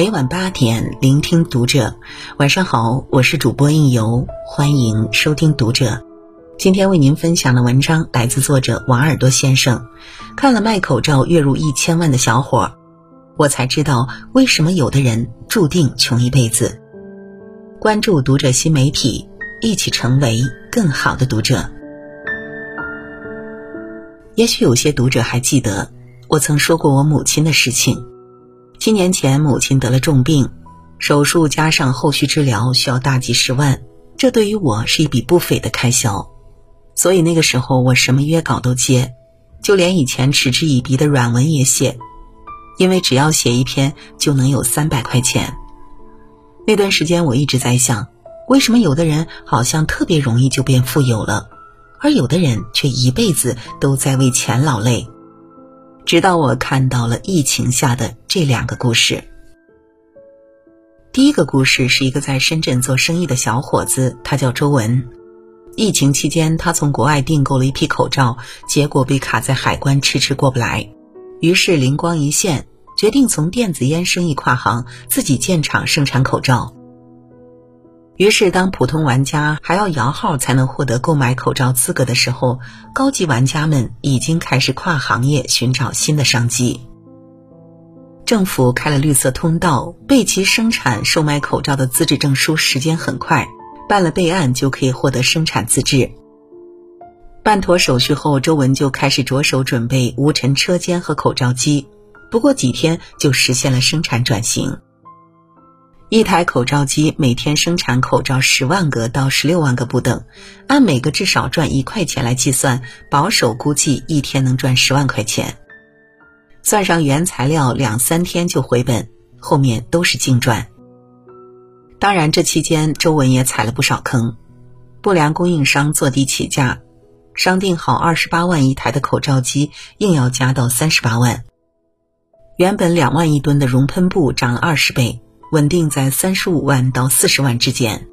每晚八点，聆听读者。晚上好，我是主播应由，欢迎收听读者。今天为您分享的文章来自作者王耳朵先生。看了卖口罩月入一千万的小伙，我才知道为什么有的人注定穷一辈子。关注读者新媒体，一起成为更好的读者。也许有些读者还记得，我曾说过我母亲的事情。七年前，母亲得了重病，手术加上后续治疗需要大几十万，这对于我是一笔不菲的开销。所以那个时候，我什么约稿都接，就连以前嗤之以鼻的软文也写，因为只要写一篇就能有三百块钱。那段时间，我一直在想，为什么有的人好像特别容易就变富有了，而有的人却一辈子都在为钱劳累。直到我看到了疫情下的这两个故事。第一个故事是一个在深圳做生意的小伙子，他叫周文。疫情期间，他从国外订购了一批口罩，结果被卡在海关，迟迟过不来。于是灵光一现，决定从电子烟生意跨行，自己建厂生产口罩。于是，当普通玩家还要摇号才能获得购买口罩资格的时候，高级玩家们已经开始跨行业寻找新的商机。政府开了绿色通道，备齐生产、售卖口罩的资质证书，时间很快，办了备案就可以获得生产资质。办妥手续后，周文就开始着手准备无尘车间和口罩机，不过几天就实现了生产转型。一台口罩机每天生产口罩十万个到十六万个不等，按每个至少赚一块钱来计算，保守估计一天能赚十万块钱。算上原材料，两三天就回本，后面都是净赚。当然，这期间周文也踩了不少坑，不良供应商坐地起价，商定好二十八万一台的口罩机，硬要加到三十八万。原本两万一吨的熔喷布涨了二十倍。稳定在三十五万到四十万之间。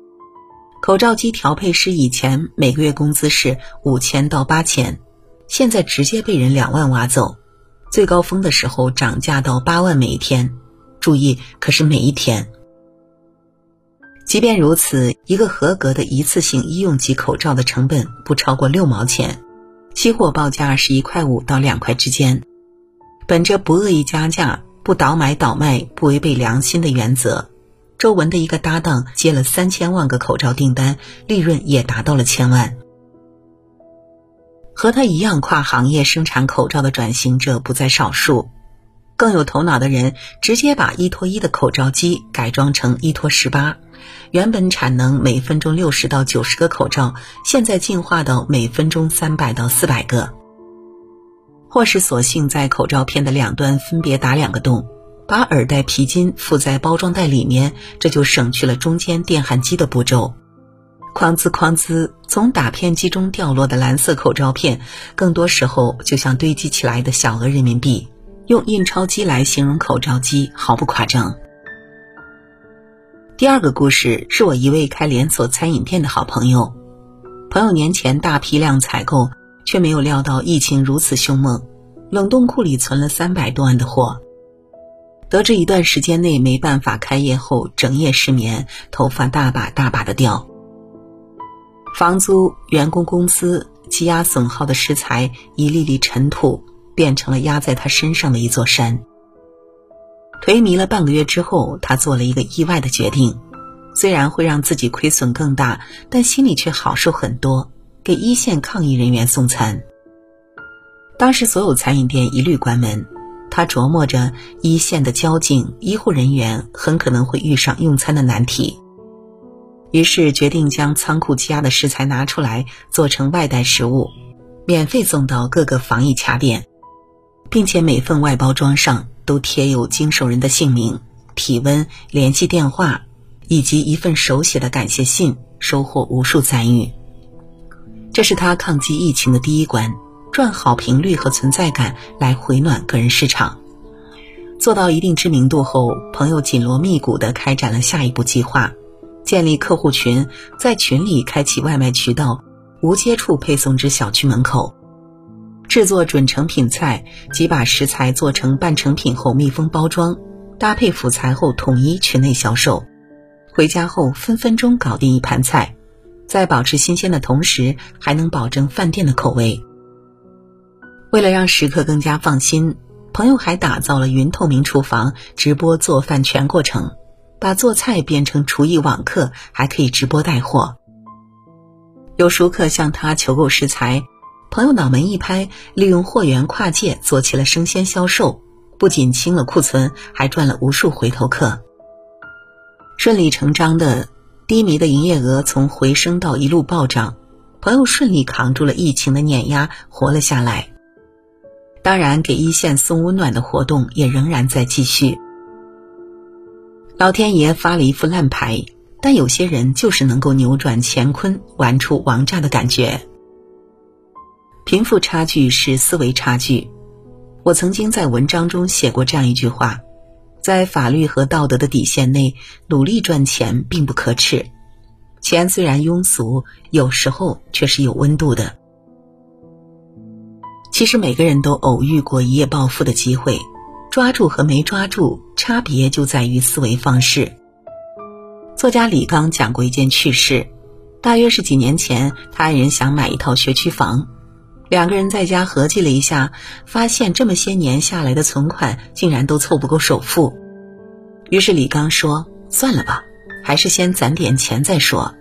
口罩机调配师以前每个月工资是五千到八千，现在直接被人两万挖走。最高峰的时候涨价到八万每一天，注意可是每一天。即便如此，一个合格的一次性医用级口罩的成本不超过六毛钱，期货报价是一块五到两块之间。本着不恶意加价。不倒买倒卖，不违背良心的原则。周文的一个搭档接了三千万个口罩订单，利润也达到了千万。和他一样跨行业生产口罩的转型者不在少数，更有头脑的人直接把一拖一的口罩机改装成一拖十八，原本产能每分钟六十到九十个口罩，现在进化到每分钟三百到四百个。或是索性在口罩片的两端分别打两个洞，把耳带皮筋附在包装袋里面，这就省去了中间电焊机的步骤。哐滋哐滋，从打片机中掉落的蓝色口罩片，更多时候就像堆积起来的小额人民币。用印钞机来形容口罩机毫不夸张。第二个故事是我一位开连锁餐饮店的好朋友，朋友年前大批量采购。却没有料到疫情如此凶猛，冷冻库里存了三百多万的货。得知一段时间内没办法开业后，整夜失眠，头发大把大把的掉。房租、员工工资、积压损耗的食材，一粒粒尘土，变成了压在他身上的一座山。颓靡了半个月之后，他做了一个意外的决定，虽然会让自己亏损更大，但心里却好受很多。给一线抗疫人员送餐。当时所有餐饮店一律关门，他琢磨着一线的交警、医护人员很可能会遇上用餐的难题，于是决定将仓库积压的食材拿出来做成外带食物，免费送到各个防疫卡点，并且每份外包装上都贴有经手人的姓名、体温、联系电话以及一份手写的感谢信，收获无数赞誉。这是他抗击疫情的第一关，赚好评率和存在感来回暖个人市场。做到一定知名度后，朋友紧锣密鼓地开展了下一步计划：建立客户群，在群里开启外卖渠道，无接触配送至小区门口；制作准成品菜，即把食材做成半成品后密封包装，搭配辅材后统一群内销售。回家后分分钟搞定一盘菜，在保持新鲜的同时，还能保证饭店的口味。为了让食客更加放心，朋友还打造了云透明厨房，直播做饭全过程，把做菜变成厨艺网课，还可以直播带货。有熟客向他求购食材，朋友脑门一拍，利用货源跨界做起了生鲜销售，不仅清了库存，还赚了无数回头客。顺理成章的，低迷的营业额从回升到一路暴涨，朋友顺利扛住了疫情的碾压，活了下来。当然，给一线送温暖的活动也仍然在继续。老天爷发了一副烂牌，但有些人就是能够扭转乾坤，玩出王炸的感觉。贫富差距是思维差距。我曾经在文章中写过这样一句话。在法律和道德的底线内，努力赚钱并不可耻。钱虽然庸俗，有时候却是有温度的。其实每个人都偶遇过一夜暴富的机会，抓住和没抓住，差别就在于思维方式。作家李刚讲过一件趣事，大约是几年前，他爱人想买一套学区房，两个人在家合计了一下，发现这么些年下来的存款竟然都凑不够首付。于是李刚说：“算了吧，还是先攒点钱再说。”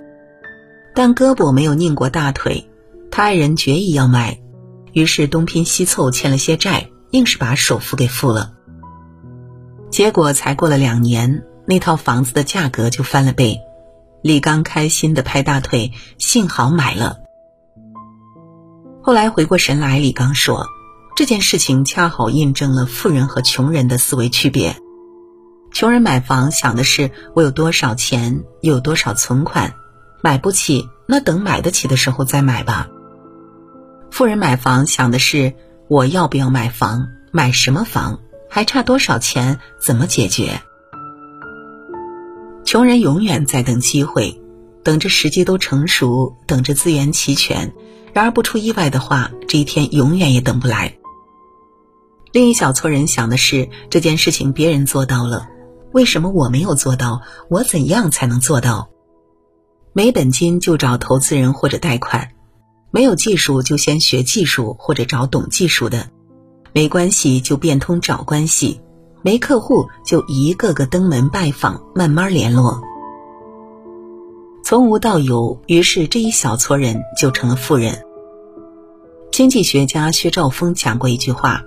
但胳膊没有拧过大腿，他爱人决意要买，于是东拼西凑欠了些债，硬是把首付给付了。结果才过了两年，那套房子的价格就翻了倍。李刚开心的拍大腿，幸好买了。后来回过神来，李刚说：“这件事情恰好印证了富人和穷人的思维区别。”穷人买房想的是我有多少钱，有多少存款，买不起，那等买得起的时候再买吧。富人买房想的是我要不要买房，买什么房，还差多少钱，怎么解决。穷人永远在等机会，等着时机都成熟，等着资源齐全。然而不出意外的话，这一天永远也等不来。另一小撮人想的是这件事情别人做到了。为什么我没有做到？我怎样才能做到？没本金就找投资人或者贷款，没有技术就先学技术或者找懂技术的，没关系就变通找关系，没客户就一个个登门拜访，慢慢联络。从无到有，于是这一小撮人就成了富人。经济学家薛兆丰讲过一句话。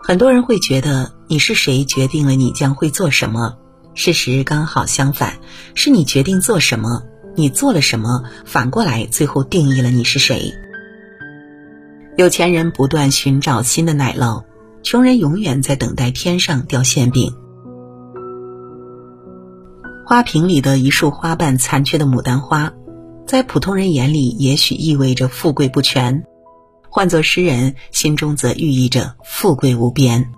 很多人会觉得你是谁决定了你将会做什么，事实刚好相反，是你决定做什么，你做了什么，反过来最后定义了你是谁。有钱人不断寻找新的奶酪，穷人永远在等待天上掉馅饼。花瓶里的一束花瓣残缺的牡丹花，在普通人眼里也许意味着富贵不全。换作诗人心中则寓意着富贵无边。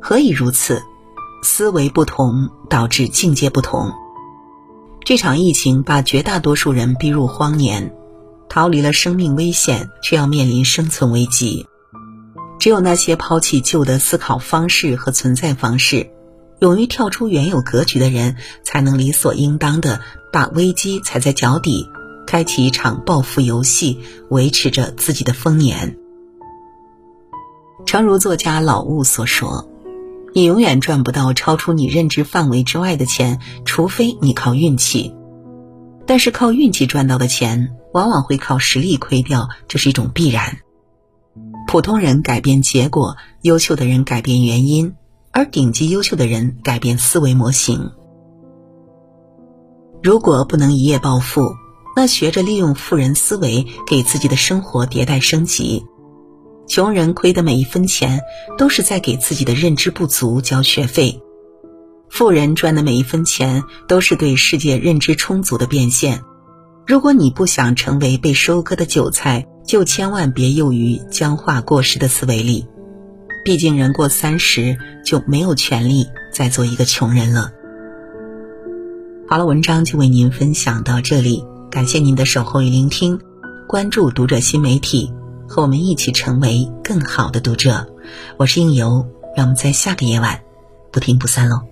何以如此？思维不同导致境界不同。这场疫情把绝大多数人逼入荒年，逃离了生命危险，却要面临生存危机。只有那些抛弃旧的思考方式和存在方式，勇于跳出原有格局的人，才能理所应当的把危机踩在脚底。开启一场暴富游戏，维持着自己的丰年。诚如作家老物所说：“你永远赚不到超出你认知范围之外的钱，除非你靠运气。但是靠运气赚到的钱，往往会靠实力亏掉，这是一种必然。普通人改变结果，优秀的人改变原因，而顶级优秀的人改变思维模型。如果不能一夜暴富，那学着利用富人思维，给自己的生活迭代升级。穷人亏的每一分钱，都是在给自己的认知不足交学费；富人赚的每一分钱，都是对世界认知充足的变现。如果你不想成为被收割的韭菜，就千万别囿于僵化过时的思维里。毕竟人过三十，就没有权利再做一个穷人了。好了，文章就为您分享到这里。感谢您的守候与聆听，关注读者新媒体，和我们一起成为更好的读者。我是应由，让我们在下个夜晚不听不散喽。